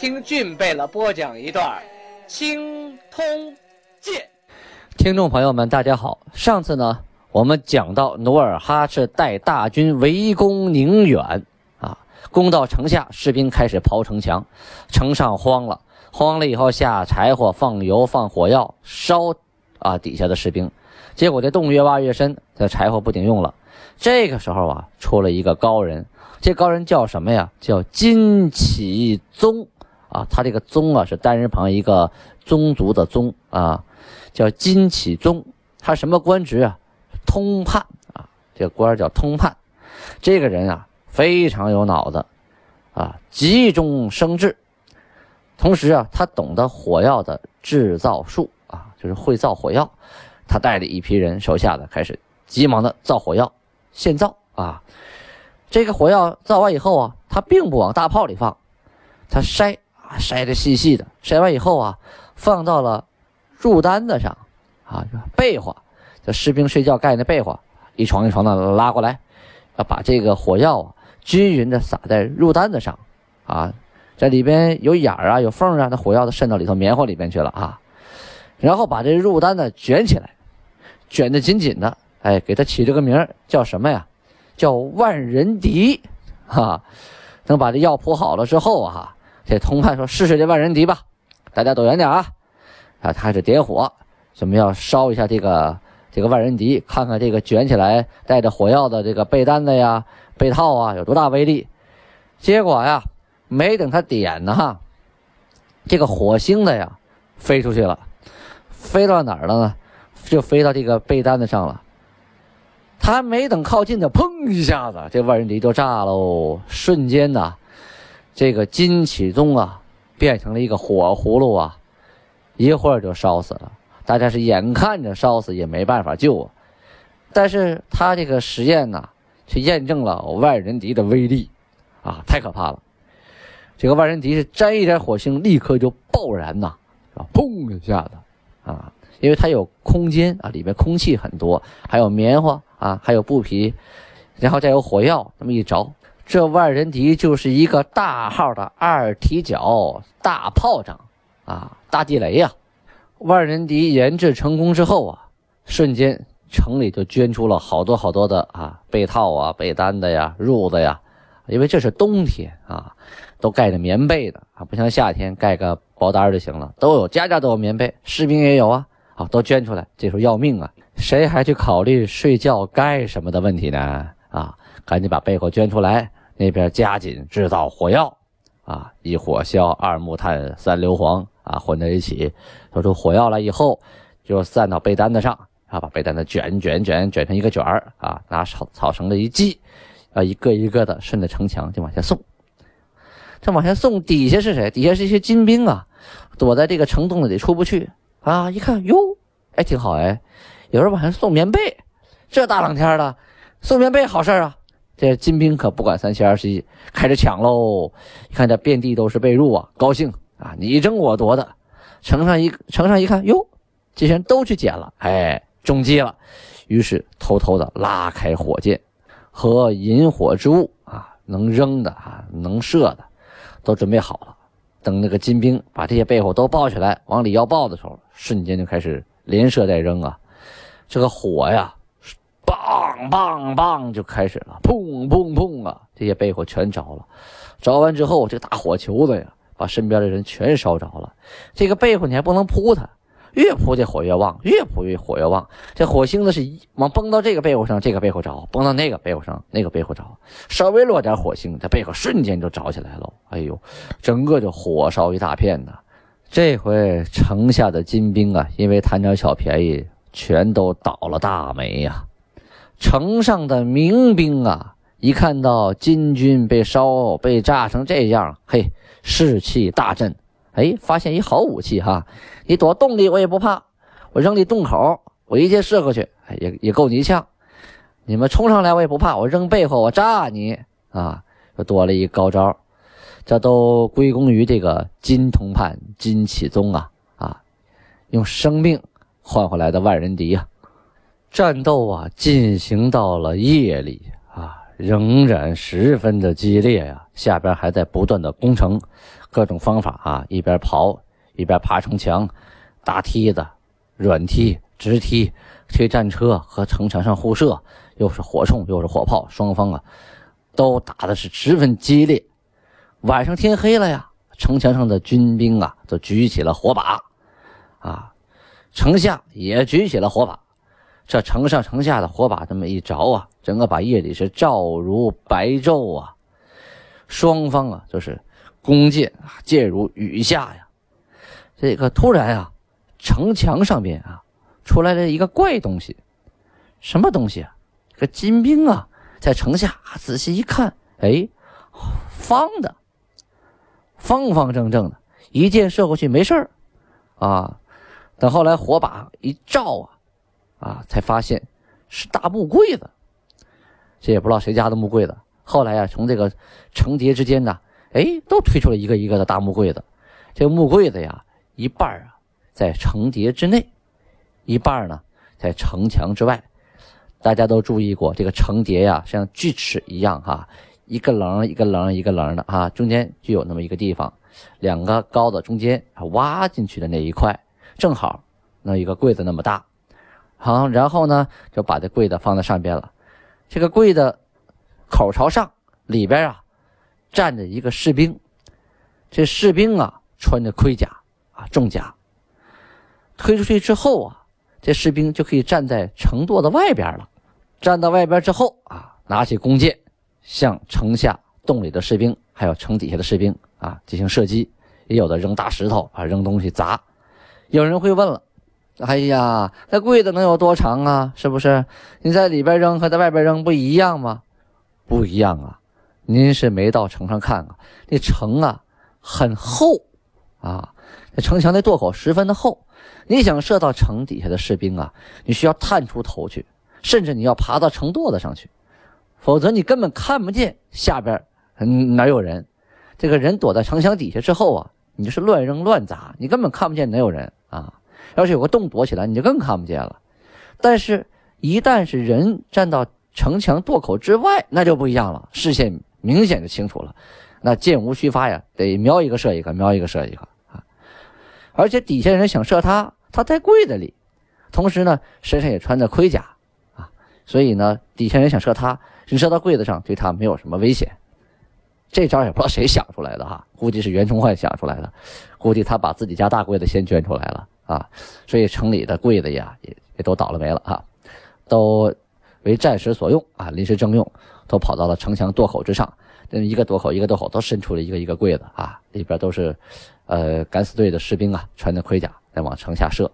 听俊贝勒播讲一段《青通剑》。听众朋友们，大家好。上次呢，我们讲到努尔哈赤带大军围攻宁远，啊，攻到城下，士兵开始刨城墙，城上慌了，慌了以后下柴火、放油、放火药烧，啊，底下的士兵。结果这洞越挖越深，这柴火不顶用了。这个时候啊，出了一个高人，这高人叫什么呀？叫金启宗啊。他这个宗啊是单人旁一个宗族的宗啊，叫金启宗。他什么官职啊？通判啊，这个官叫通判。这个人啊非常有脑子啊，急中生智，同时啊他懂得火药的制造术啊，就是会造火药。他带着一批人，手下的开始急忙的造火药，现造啊。这个火药造完以后啊，他并不往大炮里放，他筛筛的细细的，筛完以后啊，放到了褥单子上啊，被窝，这士兵睡觉盖那被窝，一床一床的拉过来，要把这个火药啊均匀的撒在褥单子上啊，在里边有眼儿啊，有缝啊，那火药都渗到里头棉花里边去了啊，然后把这褥单子卷起来。卷得紧紧的，哎，给他起了个名，叫什么呀？叫万人敌，哈。等把这药铺好了之后啊，这通判说：“试试这万人敌吧，大家躲远点啊。”啊，他开始点火，准备要烧一下这个这个万人敌，看看这个卷起来带着火药的这个被单子呀、被套啊有多大威力。结果呀，没等他点呢，哈，这个火星子呀飞出去了，飞到哪儿了呢？就飞到这个被单子上了，他还没等靠近呢，砰一下子，这万人敌就炸喽！瞬间呐，这个金启宗啊，变成了一个火葫芦啊，一会儿就烧死了。大家是眼看着烧死，也没办法救啊。但是他这个实验呢，却验证了万人敌的威力啊，太可怕了！这个万人敌是沾一点火星，立刻就爆燃呐，啊，砰一下子啊。因为它有空间啊，里面空气很多，还有棉花啊，还有布皮，然后再有火药，那么一着，这万人敌就是一个大号的二踢脚大炮仗啊，大地雷呀！万人敌研制成功之后啊，瞬间城里就捐出了好多好多的啊被套啊、被单的呀、褥子呀，因为这是冬天啊，都盖着棉被的啊，不像夏天盖个薄单就行了，都有家家都有棉被，士兵也有啊。啊，都捐出来，这时候要命啊！谁还去考虑睡觉盖什么的问题呢？啊，赶紧把被窝捐出来，那边加紧制造火药，啊，一火硝二木炭三硫磺啊，混在一起，做出火药来以后，就散到被单子上，啊，把被单子卷卷卷卷成一个卷儿，啊，拿草草绳子一系，啊，一个一个的顺着城墙就往下送。这往下送，底下是谁？底下是一些金兵啊，躲在这个城洞子里出不去。啊！一看哟，哎，挺好哎，有人往上送棉被，这大冷天的送棉被好事啊！这金兵可不管三七二十一，开始抢喽！你看这遍地都是被褥啊，高兴啊，你争我夺的。城上一城上一看哟，这些人都去捡了，哎，中计了。于是偷偷的拉开火箭和引火之物啊，能扔的啊，能射的，都准备好了。等那个金兵把这些被火都抱起来往里要抱的时候，瞬间就开始连射带扔啊！这个火呀，棒棒棒就开始了，砰砰砰啊！这些被火全着了。着完之后，这个大火球子呀，把身边的人全烧着了。这个被火你还不能扑它。越扑这火越旺，越扑越火越旺。这火星子是一往崩到这个被窝上，这个被火着；崩到那个被火上，那个被火着。稍微落点火星，这被火瞬间就着起来了。哎呦，整个就火烧一大片呐！这回城下的金兵啊，因为贪点小便宜，全都倒了大霉呀。城上的民兵啊，一看到金军被烧、被炸成这样，嘿，士气大振。哎，发现一好武器哈！你躲洞里我也不怕，我扔你洞口，我一箭射过去，也也够你一枪。你们冲上来我也不怕，我扔背后我炸你啊！又多了一高招，这都归功于这个金同判金启宗啊啊，用生命换回来的万人敌啊！战斗啊，进行到了夜里啊，仍然十分的激烈呀。下边还在不断的攻城，各种方法啊，一边刨一边爬城墙，搭梯子、软梯、直梯、推战车和城墙上互射，又是火铳又是火炮，双方啊都打的是十分激烈。晚上天黑了呀，城墙上的军兵啊都举起了火把，啊，城下也举起了火把。这城上城下的火把这么一着啊，整个把夜里是照如白昼啊。双方啊，就是弓箭啊，箭如雨下呀。这个突然啊，城墙上边啊，出来了一个怪东西。什么东西啊？个金兵啊，在城下仔细一看，哎，方的，方方正正的，一箭射过去没事儿啊。等后来火把一照啊。啊，才发现是大木柜子，这也不知道谁家的木柜子。后来呀，从这个城叠之间呢，哎，都推出了一个一个的大木柜子。这个木柜子呀，一半啊在城叠之内，一半呢在城墙之外。大家都注意过，这个城叠呀，像锯齿一样哈，一个棱一个棱一个棱的哈，中间就有那么一个地方，两个高的中间挖进去的那一块，正好那一个柜子那么大。好，然后呢，就把这柜子放在上边了。这个柜子口朝上，里边啊站着一个士兵。这士兵啊穿着盔甲啊重甲。推出去之后啊，这士兵就可以站在城垛的外边了。站到外边之后啊，拿起弓箭向城下洞里的士兵，还有城底下的士兵啊进行射击。也有的扔大石头啊，扔东西砸。有人会问了。哎呀，那柜子能有多长啊？是不是？你在里边扔和在外边扔不一样吗？不一样啊！您是没到城上看啊？那城啊很厚啊，那城墙那垛口十分的厚。你想射到城底下的士兵啊，你需要探出头去，甚至你要爬到城垛子上去，否则你根本看不见下边哪有人。这个人躲在城墙底下之后啊，你就是乱扔乱砸，你根本看不见哪有人啊。要是有个洞躲起来，你就更看不见了。但是，一旦是人站到城墙垛口之外，那就不一样了，视线明显就清楚了。那箭无虚发呀，得瞄一个射一个，瞄一个射一个啊！而且底下人想射他，他在柜子里，同时呢，身上也穿着盔甲啊，所以呢，底下人想射他，你射到柜子上，对他没有什么危险。这招也不知道谁想出来的哈，估计是袁崇焕想出来的，估计他把自己家大柜子先捐出来了。啊，所以城里的柜子呀，也也都倒了霉了啊，都为战时所用啊，临时征用，都跑到了城墙垛口之上。那一个垛口，一个垛口，都伸出了一个一个柜子啊，里边都是呃敢死队的士兵啊，穿着盔甲在往城下射。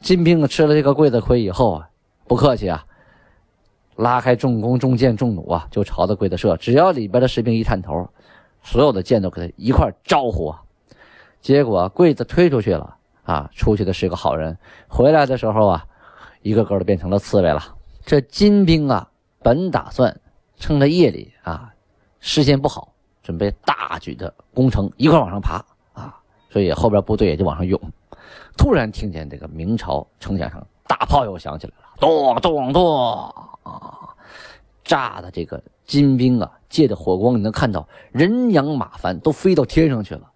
金兵吃了这个柜子亏以后啊，不客气啊，拉开重弓、重箭、重弩啊，就朝着柜子射。只要里边的士兵一探头，所有的箭都给他一块招呼啊。结果柜子推出去了。啊，出去的是个好人，回来的时候啊，一个个都变成了刺猬了。这金兵啊，本打算趁着夜里啊，视线不好，准备大举的攻城，一块往上爬啊，所以后边部队也就往上涌。突然听见这个明朝城墙上大炮又响起来了，咚咚咚啊，炸的这个金兵啊，借着火光，你能看到人仰马翻，都飞到天上去了，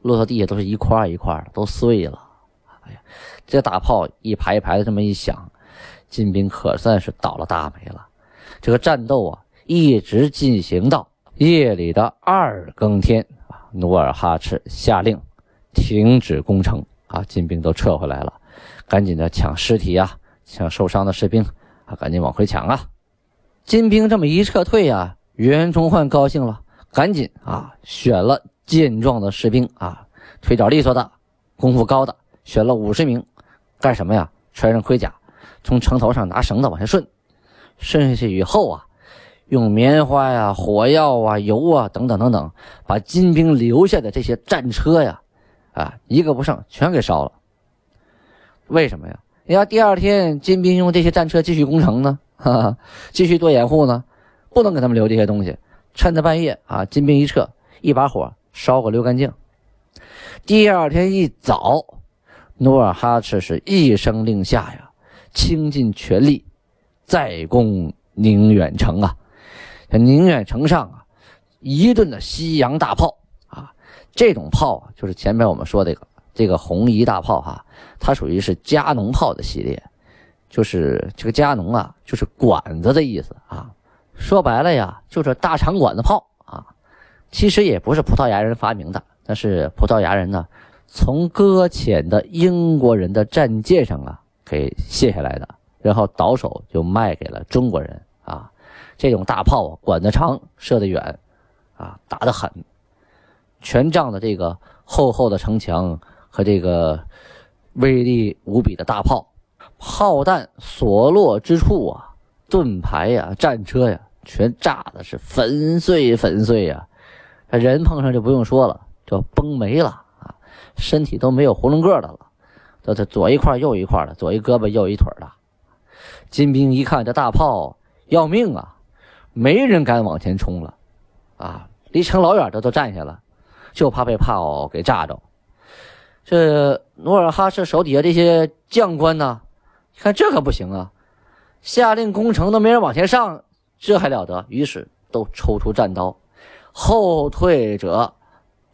落到地下都是一块一块的，都碎了。这大炮一排一排的这么一响，金兵可算是倒了大霉了。这个战斗啊，一直进行到夜里的二更天啊，努尔哈赤下令停止攻城啊，金兵都撤回来了，赶紧的抢尸体啊，抢受伤的士兵啊，赶紧往回抢啊。金兵这么一撤退啊，袁崇焕高兴了，赶紧啊选了健壮的士兵啊，腿脚利索的，功夫高的。选了五十名，干什么呀？穿上盔甲，从城头上拿绳子往下顺，顺下去以后啊，用棉花呀、火药啊、油啊等等等等，把金兵留下的这些战车呀，啊，一个不剩，全给烧了。为什么呀？你要第二天金兵用这些战车继续攻城呢？哈哈，继续做掩护呢？不能给他们留这些东西。趁着半夜啊，金兵一撤，一把火烧个溜干净。第二天一早，努尔哈赤是一声令下呀，倾尽全力再攻宁远城啊！宁远城上啊，一顿的西洋大炮啊，这种炮啊，就是前面我们说这个这个红夷大炮哈，它属于是加农炮的系列，就是这个加农啊，就是管子的意思啊。说白了呀，就是大长管子炮啊。其实也不是葡萄牙人发明的，但是葡萄牙人呢从搁浅的英国人的战舰上啊给卸下来的，然后倒手就卖给了中国人啊。这种大炮啊，管得长，射得远，啊，打得狠。全仗的这个厚厚的城墙和这个威力无比的大炮，炮弹所落之处啊，盾牌呀、战车呀。全炸的是粉碎粉碎呀！人碰上就不用说了，就崩没了，身体都没有囫囵个的了，都是左一块右一块的，左一胳膊右一腿的。金兵一看这大炮要命啊，没人敢往前冲了啊，离城老远的都站下了，就怕被炮给炸着。这努尔哈赤手底下这些将官呢，看这可不行啊，下令攻城都没人往前上。这还了得！于是都抽出战刀，后退者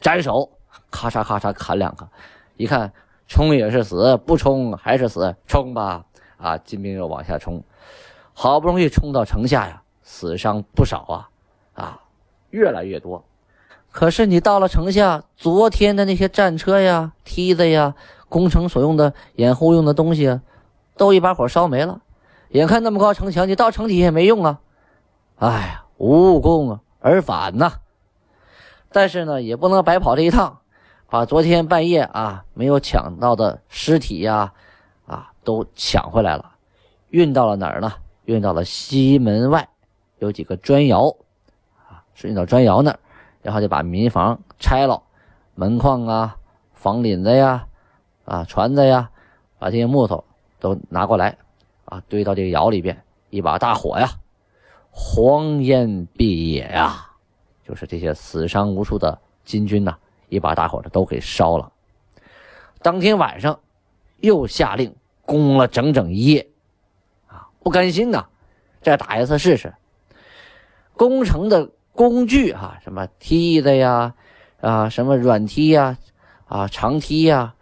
斩首，咔嚓咔嚓砍两个。一看冲也是死，不冲还是死，冲吧！啊，金兵又往下冲，好不容易冲到城下呀，死伤不少啊，啊，越来越多。可是你到了城下，昨天的那些战车呀、梯子呀、攻城所用的掩护用的东西，都一把火烧没了。眼看那么高城墙，你到城底下也没用啊。哎呀，无功而返呐！但是呢，也不能白跑这一趟，把昨天半夜啊没有抢到的尸体呀，啊都抢回来了，运到了哪儿呢？运到了西门外，有几个砖窑，啊，是运到砖窑那儿，然后就把民房拆了，门框啊、房檩子呀、啊船子呀，把这些木头都拿过来，啊堆到这个窑里边，一把大火呀。荒烟蔽野呀，就是这些死伤无数的金军呐，一把大火的都给烧了。当天晚上，又下令攻了整整一夜，啊，不甘心呐，再打一次试试。攻城的工具啊，什么梯子呀，啊，什么软梯呀，啊，长梯呀，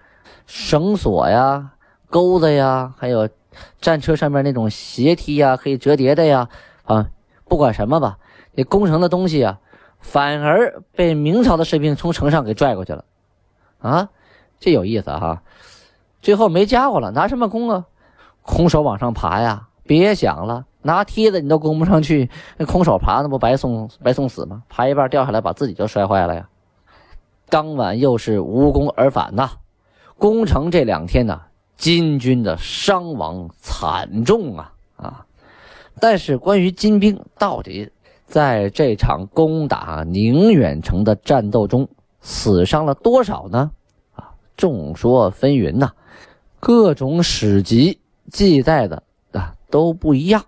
绳索呀，钩子呀，还有战车上面那种斜梯呀，可以折叠的呀，啊。不管什么吧，你攻城的东西啊，反而被明朝的士兵从城上给拽过去了，啊，这有意思哈。最后没家伙了，拿什么攻啊？空手往上爬呀！别想了，拿梯子你都攻不上去，那空手爬那不白送白送死吗？爬一半掉下来，把自己就摔坏了呀。当晚又是无功而返呐。攻城这两天呢，金军的伤亡惨重啊啊！但是，关于金兵到底在这场攻打宁远城的战斗中死伤了多少呢？啊，众说纷纭呐，各种史籍记载的啊都不一样。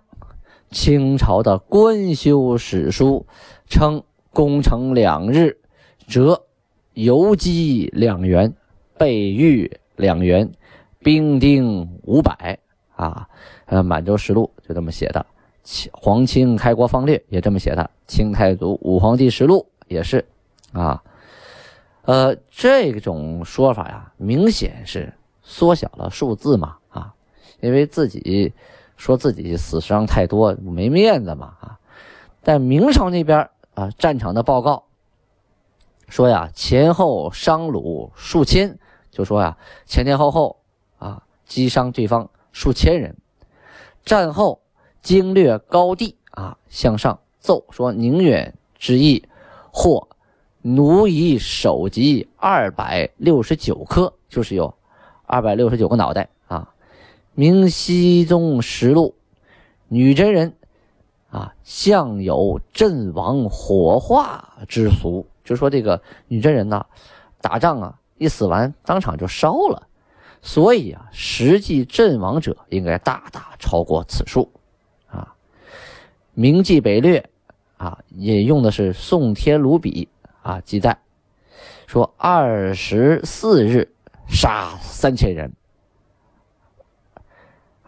清朝的官修史书称，攻城两日，折游击两员，备御两员，兵丁五百。啊，呃，《满洲实录》就这么写的。皇清开国方略也这么写的，《清太祖武皇帝实录》也是，啊，呃，这种说法呀，明显是缩小了数字嘛，啊，因为自己说自己死伤太多，没面子嘛，啊，但明朝那边啊，战场的报告说呀，前后伤虏数千，就说呀，前前后后啊，击伤对方数千人，战后。经略高地啊，向上奏说宁远之役，获奴役首级二百六十九颗，就是有二百六十九个脑袋啊。明熹宗实录，女真人啊，向有阵亡火化之俗，就说这个女真人呐，打仗啊，一死完当场就烧了，所以啊，实际阵亡者应该大大超过此数。《明记北略》啊，引用的是宋天卢笔啊记载，说二十四日杀三千人，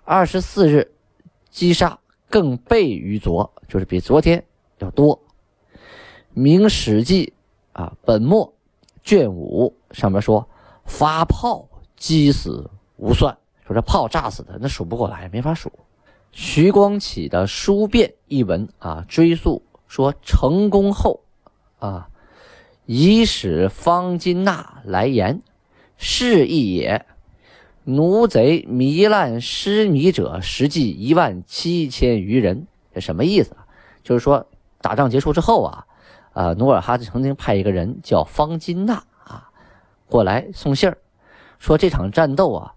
二十四日击杀。更倍于昨，就是比昨天要多。《明史记》啊，本末卷五上面说，发炮击死无算，说这炮炸死的那数不过来，没法数。徐光启的《书变》一文啊，追溯说成功后啊，以使方金娜来言，是亦也。奴贼糜烂失米者，实际一万七千余人。这什么意思？就是说，打仗结束之后啊，啊，努尔哈赤曾经派一个人叫方金娜啊，过来送信儿，说这场战斗啊，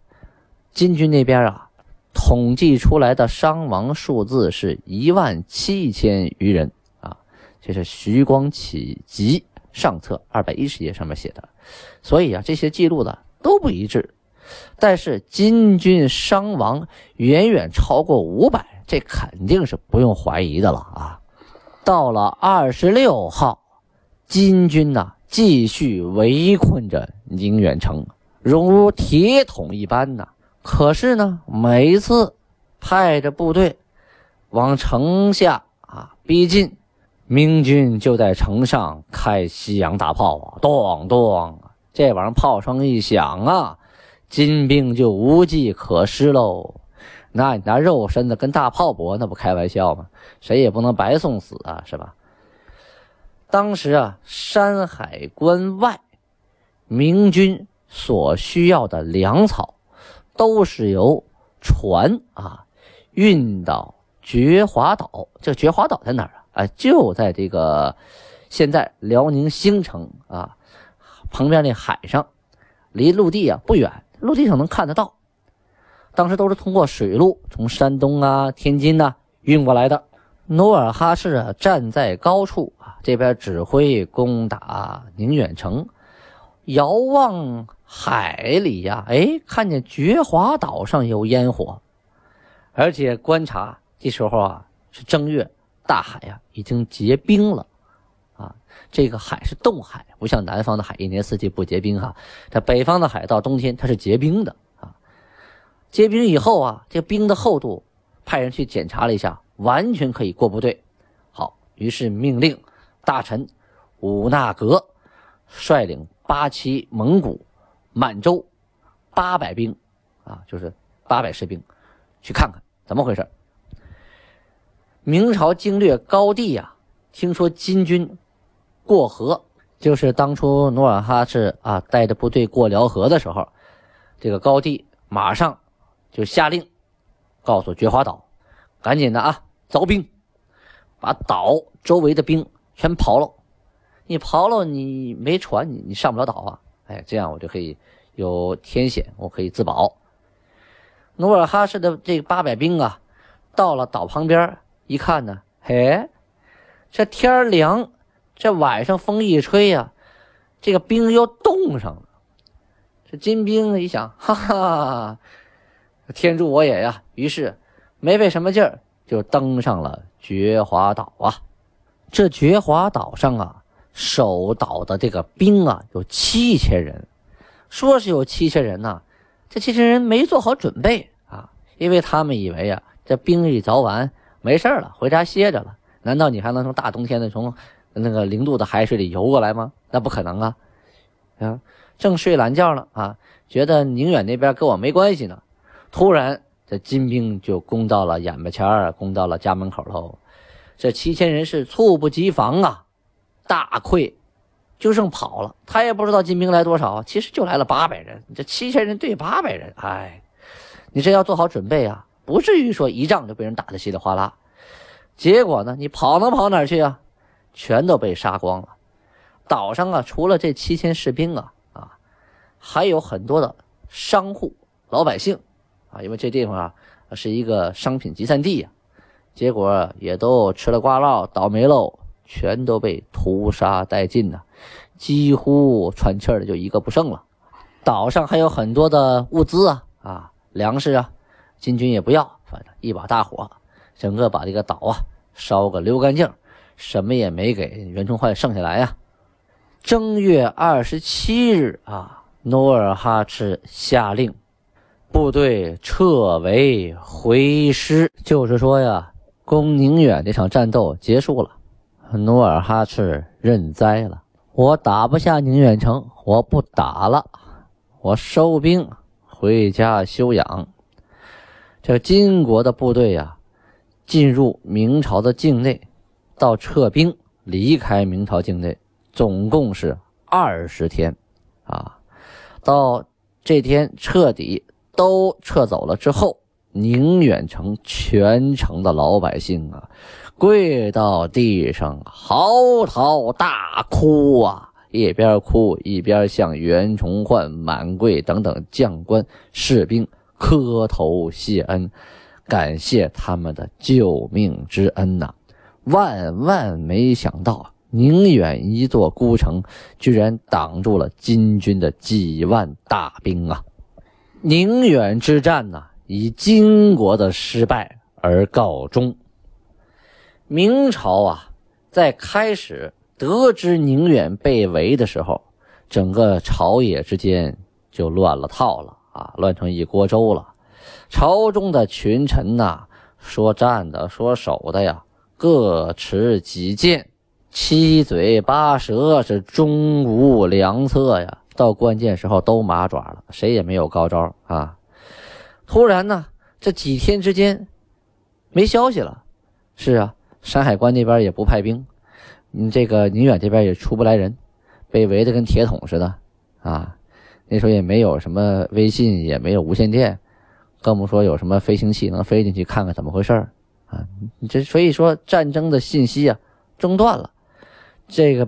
金军那边啊，统计出来的伤亡数字是一万七千余人啊。这是徐光启集上册二百一十页上面写的。所以啊，这些记录呢都不一致。但是金军伤亡远远超过五百，这肯定是不用怀疑的了啊！到了二十六号，金军呢继续围困着宁远城，如铁桶一般呐。可是呢，每一次派着部队往城下啊逼近，明军就在城上开西洋大炮啊，咚咚，这玩意儿炮声一响啊！金兵就无计可施喽，那你拿肉身子跟大炮搏，那不开玩笑吗？谁也不能白送死啊，是吧？当时啊，山海关外，明军所需要的粮草，都是由船啊运到觉华岛。这觉华岛在哪儿啊？啊，就在这个现在辽宁兴城啊旁边那海上，离陆地啊不远。陆地上能看得到，当时都是通过水路从山东啊、天津呐运过来的。努尔哈赤啊站在高处啊，这边指挥攻打宁远城，遥望海里呀，哎，看见觉华岛上有烟火，而且观察这时候啊是正月，大海呀已经结冰了。啊这个海是冻海，不像南方的海一年四季不结冰哈。这北方的海到冬天它是结冰的啊。结冰以后啊，这冰的厚度，派人去检查了一下，完全可以过部队。好，于是命令大臣武纳格率领八旗蒙古、满洲八百兵啊，就是八百士兵，去看看怎么回事。明朝经略高帝呀，听说金军。过河就是当初努尔哈赤啊带着部队过辽河的时候，这个高帝马上就下令，告诉觉华岛，赶紧的啊，凿冰，把岛周围的兵全刨了。你刨了，你没船，你你上不了岛啊。哎，这样我就可以有天险，我可以自保。努尔哈赤的这八百兵啊，到了岛旁边一看呢，嘿，这天凉。这晚上风一吹呀，这个冰又冻上了。这金兵一想，哈哈，天助我也呀！于是没费什么劲儿就登上了觉华岛啊。这觉华岛上啊，守岛的这个兵啊有七千人，说是有七千人呐，这七千人没做好准备啊，因为他们以为啊，这兵一凿完没事了，回家歇着了。难道你还能从大冬天的从？那个零度的海水里游过来吗？那不可能啊！啊，正睡懒觉呢啊，觉得宁远那边跟我没关系呢。突然，这金兵就攻到了眼巴前儿，攻到了家门口头。这七千人是猝不及防啊，大溃，就剩跑了。他也不知道金兵来多少，其实就来了八百人。这七千人对八百人，哎，你这要做好准备啊，不至于说一仗就被人打得稀里哗啦。结果呢，你跑能跑哪去啊？全都被杀光了。岛上啊，除了这七千士兵啊啊，还有很多的商户、老百姓啊，因为这地方啊是一个商品集散地呀，结果也都吃了瓜唠，倒霉喽，全都被屠杀殆尽呐，几乎喘气儿的就一个不剩了。岛上还有很多的物资啊啊，粮食啊，金军也不要，反正一把大火，整个把这个岛啊烧个溜干净，什么也没给袁崇焕剩下来呀。正月二十七日啊，努尔哈赤下令，部队撤围回师，就是说呀，攻宁远这场战斗结束了，努尔哈赤认栽了，我打不下宁远城，我不打了。我收兵回家休养。这金国的部队呀，进入明朝的境内，到撤兵离开明朝境内，总共是二十天，啊，到这天彻底都撤走了之后，宁远城全城的老百姓啊，跪到地上嚎啕大哭啊！一边哭一边向袁崇焕、满贵等等将官士兵磕头谢恩，感谢他们的救命之恩呐！万万没想到，宁远一座孤城居然挡住了金军的几万大兵啊！宁远之战呢，以金国的失败而告终。明朝啊，在开始。得知宁远被围的时候，整个朝野之间就乱了套了啊，乱成一锅粥了。朝中的群臣呐，说站的，说守的呀，各持己见，七嘴八舌，是终无良策呀。到关键时候都麻爪了，谁也没有高招啊。突然呢，这几天之间没消息了。是啊，山海关那边也不派兵。你这个宁远这边也出不来人，被围得跟铁桶似的啊！那时候也没有什么微信，也没有无线电，更不说有什么飞行器能飞进去看看怎么回事啊！这所以说战争的信息啊中断了，这个